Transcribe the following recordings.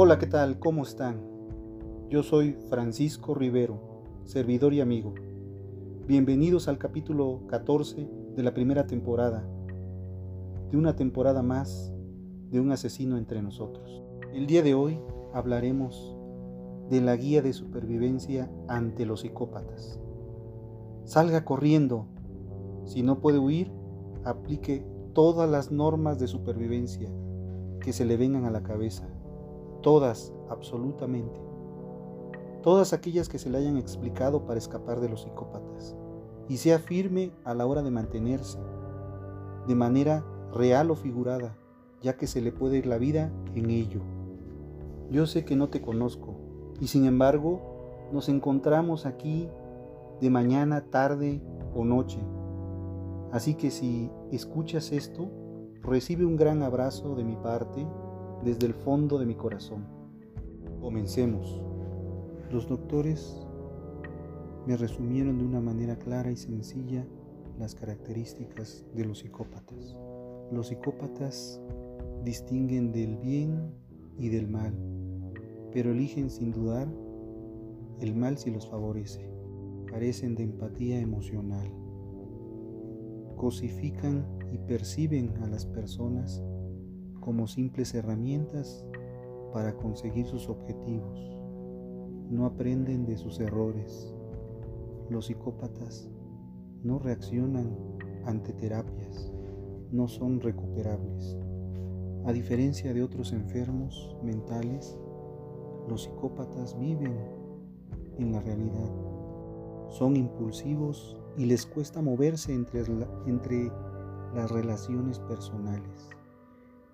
Hola, ¿qué tal? ¿Cómo están? Yo soy Francisco Rivero, servidor y amigo. Bienvenidos al capítulo 14 de la primera temporada, de una temporada más de un asesino entre nosotros. El día de hoy hablaremos de la guía de supervivencia ante los psicópatas. Salga corriendo. Si no puede huir, aplique todas las normas de supervivencia que se le vengan a la cabeza todas, absolutamente, todas aquellas que se le hayan explicado para escapar de los psicópatas, y sea firme a la hora de mantenerse, de manera real o figurada, ya que se le puede ir la vida en ello. Yo sé que no te conozco, y sin embargo nos encontramos aquí de mañana, tarde o noche. Así que si escuchas esto, recibe un gran abrazo de mi parte desde el fondo de mi corazón. Comencemos. Los doctores me resumieron de una manera clara y sencilla las características de los psicópatas. Los psicópatas distinguen del bien y del mal, pero eligen sin dudar el mal si los favorece. Carecen de empatía emocional. Cosifican y perciben a las personas como simples herramientas para conseguir sus objetivos. No aprenden de sus errores. Los psicópatas no reaccionan ante terapias, no son recuperables. A diferencia de otros enfermos mentales, los psicópatas viven en la realidad. Son impulsivos y les cuesta moverse entre, las relaciones personales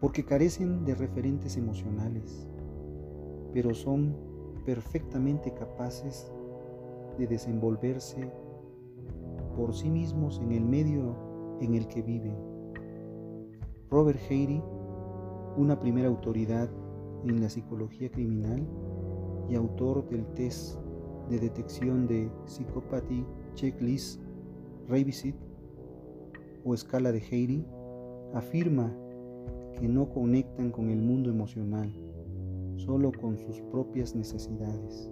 porque carecen de referentes emocionales, pero son perfectamente capaces de desenvolverse por sí mismos en el medio en el que viven. Robert Hayrey, una primera autoridad en la psicología criminal y autor del test de detección de Psychopathy Checklist Revisit o escala de Hayrey, afirma que no conectan con el mundo emocional, solo con sus propias necesidades.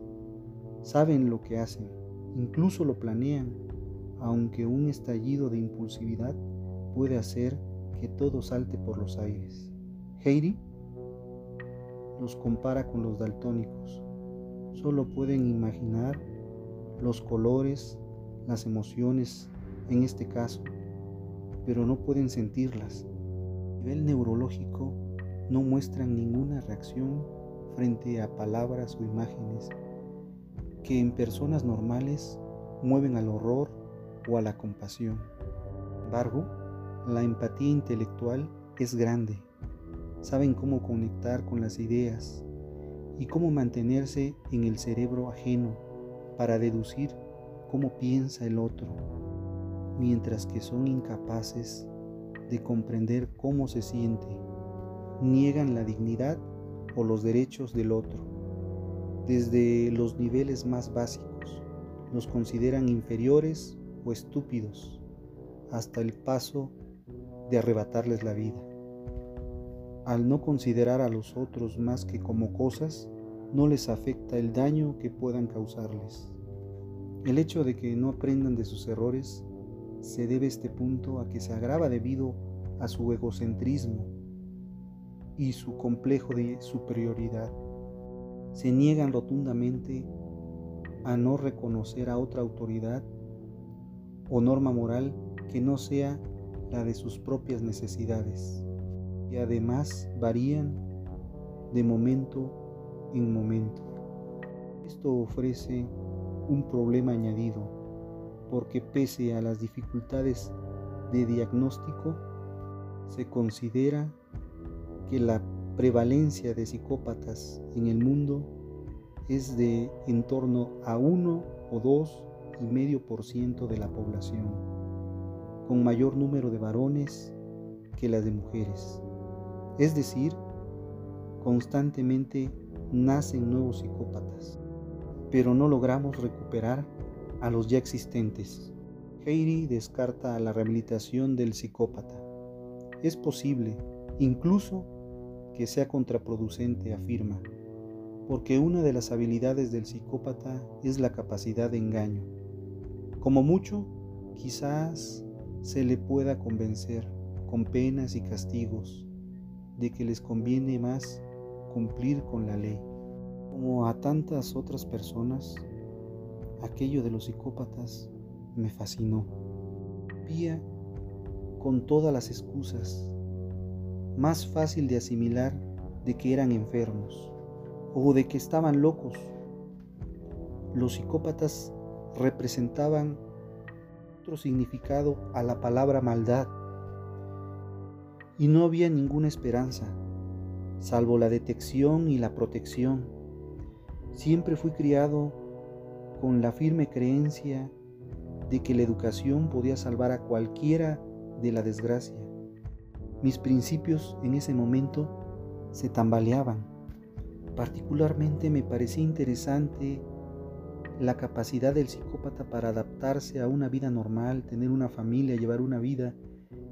Saben lo que hacen, incluso lo planean, aunque un estallido de impulsividad puede hacer que todo salte por los aires. Heidi los compara con los daltónicos. Solo pueden imaginar los colores, las emociones en este caso, pero no pueden sentirlas nivel neurológico no muestran ninguna reacción frente a palabras o imágenes que en personas normales mueven al horror o a la compasión. Sin embargo, la empatía intelectual es grande. Saben cómo conectar con las ideas y cómo mantenerse en el cerebro ajeno para deducir cómo piensa el otro, mientras que son incapaces de comprender cómo se siente, niegan la dignidad o los derechos del otro. Desde los niveles más básicos, los consideran inferiores o estúpidos, hasta el paso de arrebatarles la vida. Al no considerar a los otros más que como cosas, no les afecta el daño que puedan causarles. El hecho de que no aprendan de sus errores se debe este punto a que se agrava debido a su egocentrismo y su complejo de superioridad. Se niegan rotundamente a no reconocer a otra autoridad o norma moral que no sea la de sus propias necesidades y además varían de momento en momento. Esto ofrece un problema añadido porque pese a las dificultades de diagnóstico, se considera que la prevalencia de psicópatas en el mundo es de en torno a 1 o 2 y medio por ciento de la población, con mayor número de varones que las de mujeres. Es decir, constantemente nacen nuevos psicópatas, pero no logramos recuperar a los ya existentes. Heidi descarta la rehabilitación del psicópata. Es posible, incluso, que sea contraproducente, afirma, porque una de las habilidades del psicópata es la capacidad de engaño. Como mucho, quizás se le pueda convencer con penas y castigos de que les conviene más cumplir con la ley. Como a tantas otras personas, aquello de los psicópatas me fascinó. Vía con todas las excusas, más fácil de asimilar de que eran enfermos o de que estaban locos. Los psicópatas representaban otro significado a la palabra maldad y no había ninguna esperanza, salvo la detección y la protección. Siempre fui criado con la firme creencia de que la educación podía salvar a cualquiera de la desgracia. Mis principios en ese momento se tambaleaban. Particularmente me parecía interesante la capacidad del psicópata para adaptarse a una vida normal, tener una familia, llevar una vida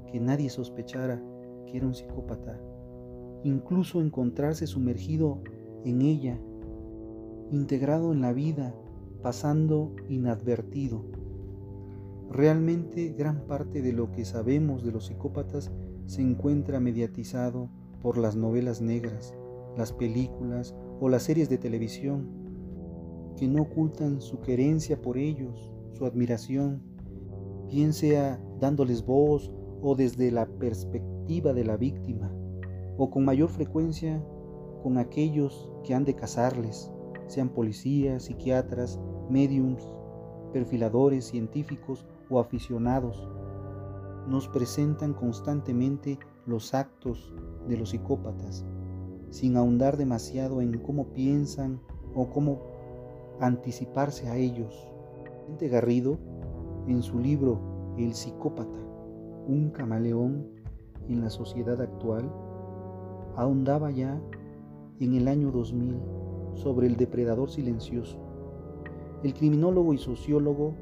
que nadie sospechara que era un psicópata, incluso encontrarse sumergido en ella, integrado en la vida, pasando inadvertido. Realmente gran parte de lo que sabemos de los psicópatas se encuentra mediatizado por las novelas negras, las películas o las series de televisión, que no ocultan su querencia por ellos, su admiración, bien sea dándoles voz o desde la perspectiva de la víctima, o con mayor frecuencia con aquellos que han de casarles, sean policías, psiquiatras, médiums, perfiladores, científicos o aficionados. Nos presentan constantemente los actos de los psicópatas, sin ahondar demasiado en cómo piensan o cómo anticiparse a ellos. Gente Garrido, en su libro El psicópata, un camaleón en la sociedad actual, ahondaba ya en el año 2000 sobre el depredador silencioso. El criminólogo y sociólogo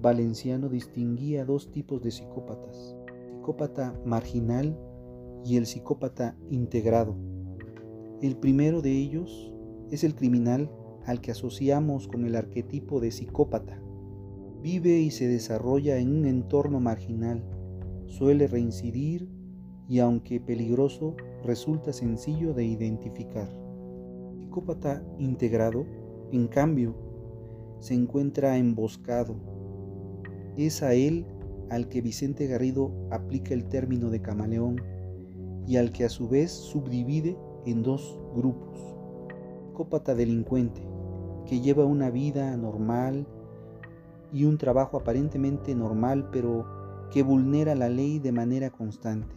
valenciano distinguía dos tipos de psicópatas, el psicópata marginal y el psicópata integrado. El primero de ellos es el criminal al que asociamos con el arquetipo de psicópata. Vive y se desarrolla en un entorno marginal, suele reincidir y aunque peligroso, resulta sencillo de identificar. El psicópata integrado, en cambio, se encuentra emboscado. Es a él al que Vicente Garrido aplica el término de camaleón y al que a su vez subdivide en dos grupos. Psicópata delincuente, que lleva una vida normal y un trabajo aparentemente normal, pero que vulnera la ley de manera constante.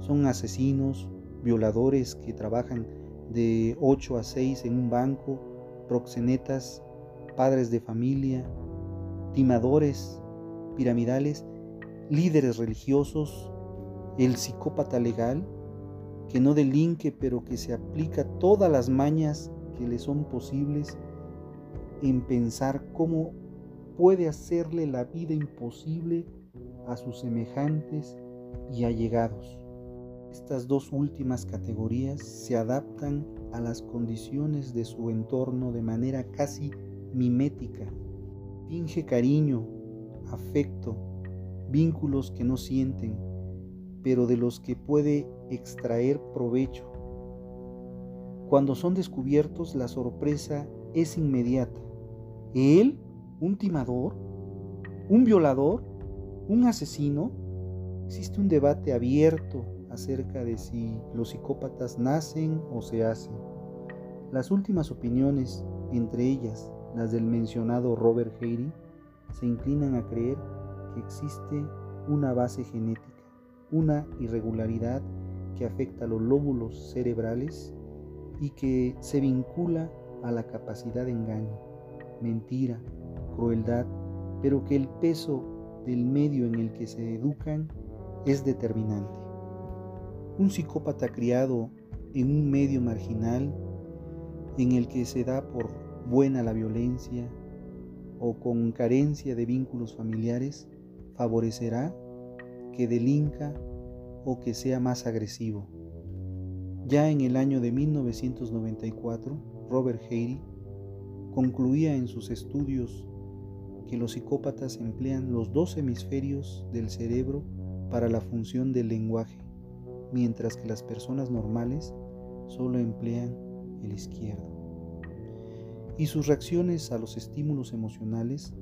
Son asesinos, violadores que trabajan de 8 a 6 en un banco, proxenetas, padres de familia, timadores, piramidales, líderes religiosos, el psicópata legal, que no delinque pero que se aplica todas las mañas que le son posibles en pensar cómo puede hacerle la vida imposible a sus semejantes y allegados. Estas dos últimas categorías se adaptan a las condiciones de su entorno de manera casi mimética. Finge cariño, afecto, vínculos que no sienten, pero de los que puede extraer provecho. Cuando son descubiertos, la sorpresa es inmediata. ¿Él? ¿Un timador? ¿Un violador? ¿Un asesino? Existe un debate abierto acerca de si los psicópatas nacen o se hacen. Las últimas opiniones, entre ellas las del mencionado Robert Harry, se inclinan a creer que existe una base genética una irregularidad que afecta a los lóbulos cerebrales y que se vincula a la capacidad de engaño, mentira, crueldad, pero que el peso del medio en el que se educan es determinante. Un psicópata criado en un medio marginal en el que se da por buena la violencia o con carencia de vínculos familiares favorecerá que delinca o que sea más agresivo. Ya en el año de 1994, Robert Haire concluía en sus estudios que los psicópatas emplean los dos hemisferios del cerebro para la función del lenguaje, mientras que las personas normales solo emplean el izquierdo. Y sus reacciones a los estímulos emocionales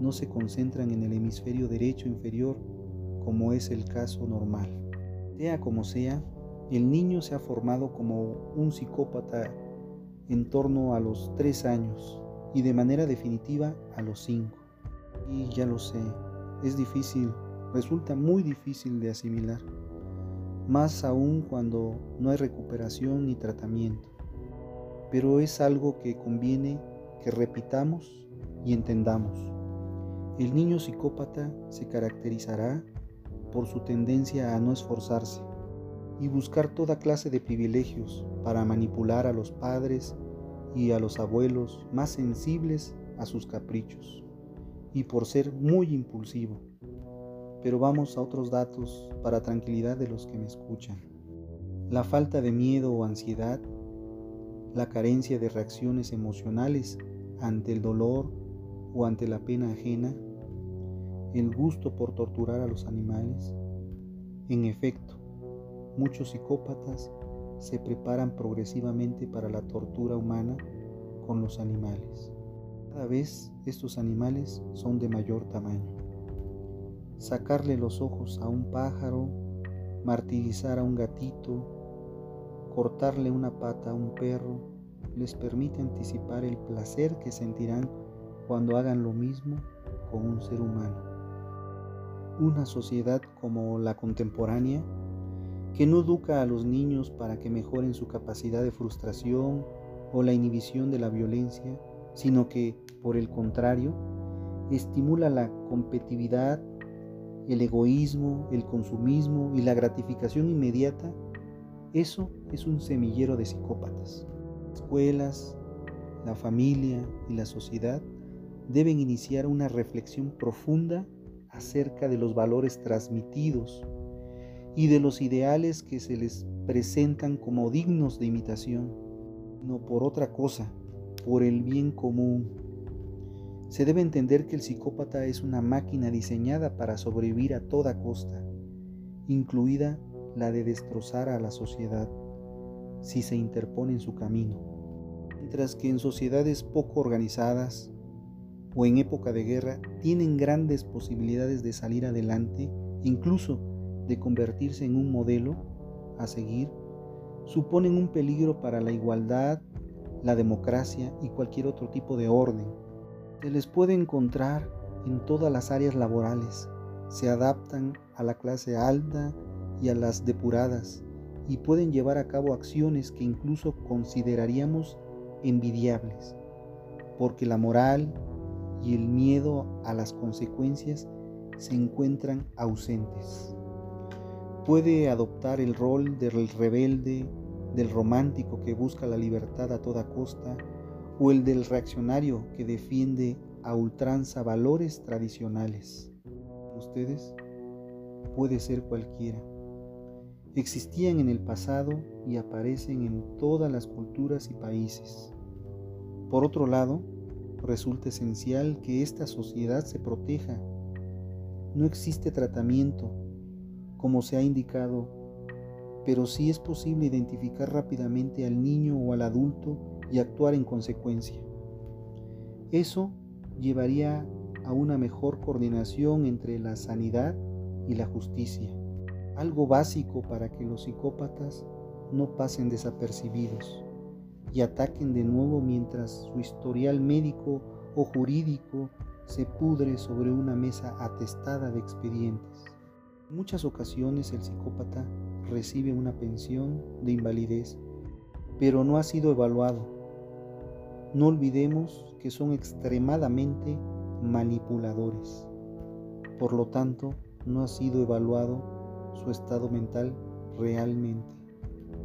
no se concentran en el hemisferio derecho inferior como es el caso normal. Sea como sea, el niño se ha formado como un psicópata en torno a los tres años y de manera definitiva a los cinco. Y ya lo sé, es difícil, resulta muy difícil de asimilar, más aún cuando no hay recuperación ni tratamiento. Pero es algo que conviene que repitamos y entendamos. El niño psicópata se caracterizará por su tendencia a no esforzarse y buscar toda clase de privilegios para manipular a los padres y a los abuelos más sensibles a sus caprichos y por ser muy impulsivo. Pero vamos a otros datos para tranquilidad de los que me escuchan. La falta de miedo o ansiedad, la carencia de reacciones emocionales ante el dolor o ante la pena ajena, el gusto por torturar a los animales. En efecto, muchos psicópatas se preparan progresivamente para la tortura humana con los animales. Cada vez estos animales son de mayor tamaño. Sacarle los ojos a un pájaro, martirizar a un gatito, cortarle una pata a un perro, les permite anticipar el placer que sentirán cuando hagan lo mismo con un ser humano. Una sociedad como la contemporánea, que no educa a los niños para que mejoren su capacidad de frustración o la inhibición de la violencia, sino que, por el contrario, estimula la competitividad, el egoísmo, el consumismo y la gratificación inmediata, eso es un semillero de psicópatas. Las escuelas, la familia y la sociedad deben iniciar una reflexión profunda acerca de los valores transmitidos y de los ideales que se les presentan como dignos de imitación, no por otra cosa, por el bien común. Se debe entender que el psicópata es una máquina diseñada para sobrevivir a toda costa, incluida la de destrozar a la sociedad si se interpone en su camino. Mientras que en sociedades poco organizadas o en época de guerra tienen grandes posibilidades de salir adelante, incluso de convertirse en un modelo a seguir, suponen un peligro para la igualdad la democracia y cualquier otro tipo de orden. Se les puede encontrar en todas las áreas laborales. Se adaptan a la clase alta y a las depuradas y pueden llevar a cabo acciones que incluso consideraríamos envidiables, porque la moral y el miedo a las consecuencias se encuentran ausentes. Puede adoptar el rol del rebelde del romántico que busca la libertad a toda costa o el del reaccionario que defiende a ultranza valores tradicionales. Ustedes puede ser cualquiera. Existían en el pasado y aparecen en todas las culturas y países. Por otro lado, resulta esencial que esta sociedad se proteja. No existe tratamiento, como se ha indicado pero sí es posible identificar rápidamente al niño o al adulto y actuar en consecuencia. Eso llevaría a una mejor coordinación entre la sanidad y la justicia, algo básico para que los psicópatas no pasen desapercibidos y ataquen de nuevo mientras su historial médico o jurídico se pudre sobre una mesa atestada de expedientes. En muchas ocasiones el psicópata recibe una pensión de invalidez, pero no ha sido evaluado. No olvidemos que son extremadamente manipuladores. Por lo tanto, no ha sido evaluado su estado mental realmente.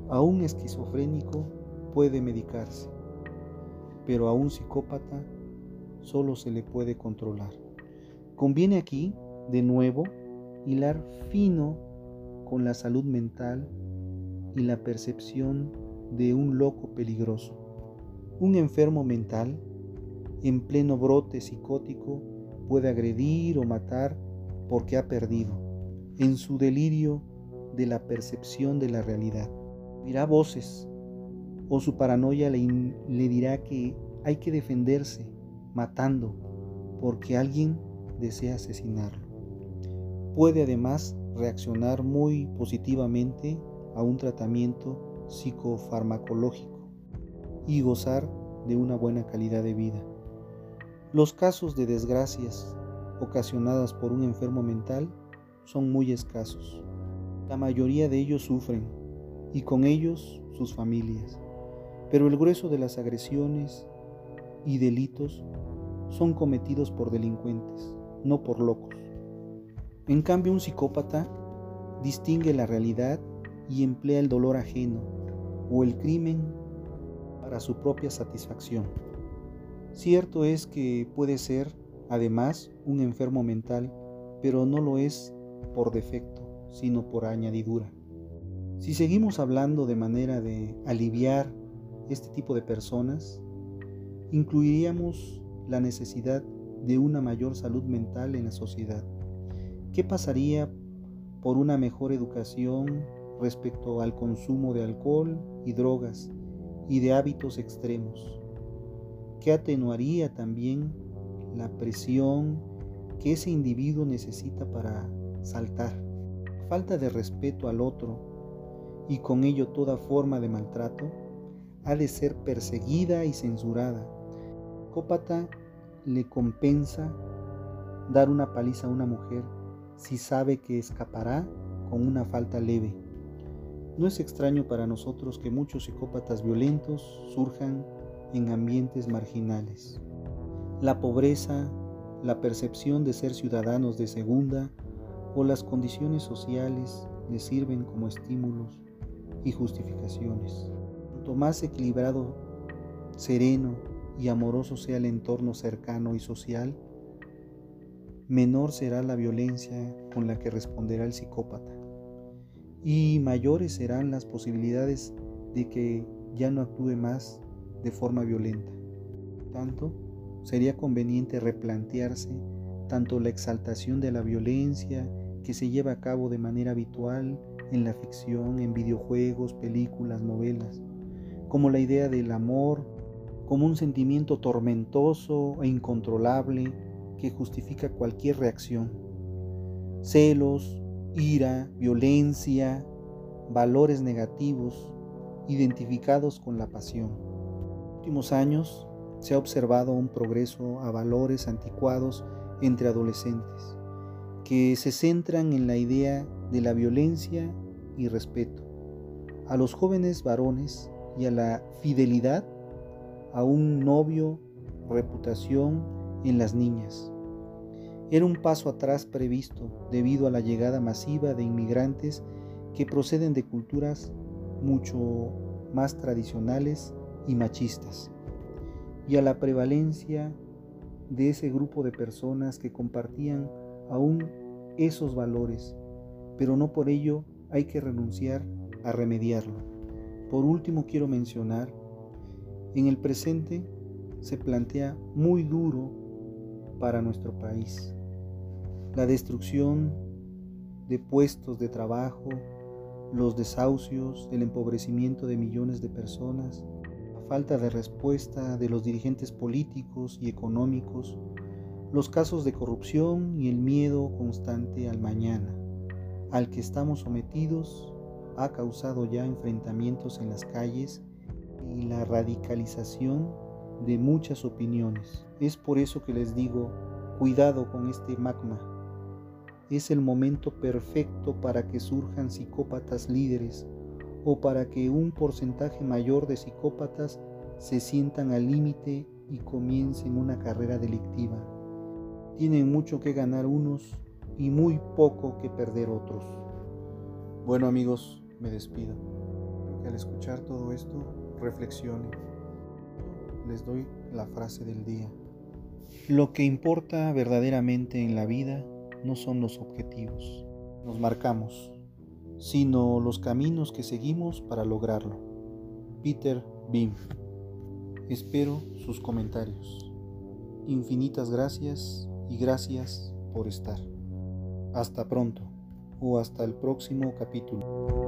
A un esquizofrénico puede medicarse, pero a un psicópata solo se le puede controlar. Conviene aquí, de nuevo, hilar fino con la salud mental y la percepción de un loco peligroso. Un enfermo mental, en pleno brote psicótico, puede agredir o matar porque ha perdido, en su delirio de la percepción de la realidad. Dirá voces, o su paranoia le, le dirá que hay que defenderse matando porque alguien desea asesinarlo. Puede además reaccionar muy positivamente a un tratamiento psicofarmacológico y gozar de una buena calidad de vida. Los casos de desgracias ocasionadas por un enfermo mental son muy escasos. La mayoría de ellos sufren y con ellos sus familias, pero el grueso de las agresiones y delitos son cometidos por delincuentes, no por locos. En cambio, un psicópata distingue la realidad y emplea el dolor ajeno o el crimen para su propia satisfacción. Cierto es que puede ser, además, un enfermo mental, pero no lo es por defecto, sino por añadidura. Si seguimos hablando de manera de aliviar este tipo de personas, incluiríamos la necesidad de una mayor salud mental en la sociedad. ¿Qué pasaría por una mejor educación respecto al consumo de alcohol y drogas y de hábitos extremos? ¿Qué atenuaría también la presión que ese individuo necesita para saltar? Falta de respeto al otro y con ello toda forma de maltrato ha de ser perseguida y censurada. Cópata le compensa dar una paliza a una mujer si sabe que escapará con una falta leve. No es extraño para nosotros que muchos psicópatas violentos surjan en ambientes marginales. La pobreza, la percepción de ser ciudadanos de segunda o las condiciones sociales les sirven como estímulos y justificaciones. Cuanto más equilibrado, sereno y amoroso sea el entorno cercano y social, menor será la violencia con la que responderá el psicópata y mayores serán las posibilidades de que ya no actúe más de forma violenta. Tanto, sería conveniente replantearse tanto la exaltación de la violencia que se lleva a cabo de manera habitual en la ficción, en videojuegos, películas, novelas, como la idea del amor como un sentimiento tormentoso e incontrolable que justifica cualquier reacción. Celos, ira, violencia, valores negativos identificados con la pasión. En los últimos años se ha observado un progreso a valores anticuados entre adolescentes, que se centran en la idea de la violencia y respeto. A los jóvenes varones y a la fidelidad a un novio, reputación en las niñas. Era un paso atrás previsto debido a la llegada masiva de inmigrantes que proceden de culturas mucho más tradicionales y machistas, y a la prevalencia de ese grupo de personas que compartían aún esos valores, pero no por ello hay que renunciar a remediarlo. Por último quiero mencionar en el presente se plantea muy duro para nuestro país. La destrucción de puestos de trabajo, los desahucios, el empobrecimiento de millones de personas, la falta de respuesta de los dirigentes políticos y económicos, los casos de corrupción y el miedo constante al mañana, al que estamos sometidos, ha causado ya enfrentamientos en las calles y la radicalización de muchas opiniones. Es por eso que les digo, cuidado con este magma. Es el momento perfecto para que surjan psicópatas líderes o para que un porcentaje mayor de psicópatas se sientan al límite y comiencen una carrera delictiva. Tienen mucho que ganar unos y muy poco que perder otros. Bueno amigos, me despido. al escuchar todo esto reflexione. Les doy la frase del día. Lo que importa verdaderamente en la vida no son los objetivos. Nos marcamos, sino los caminos que seguimos para lograrlo. Peter Bim. Espero sus comentarios. Infinitas gracias y gracias por estar. Hasta pronto o hasta el próximo capítulo.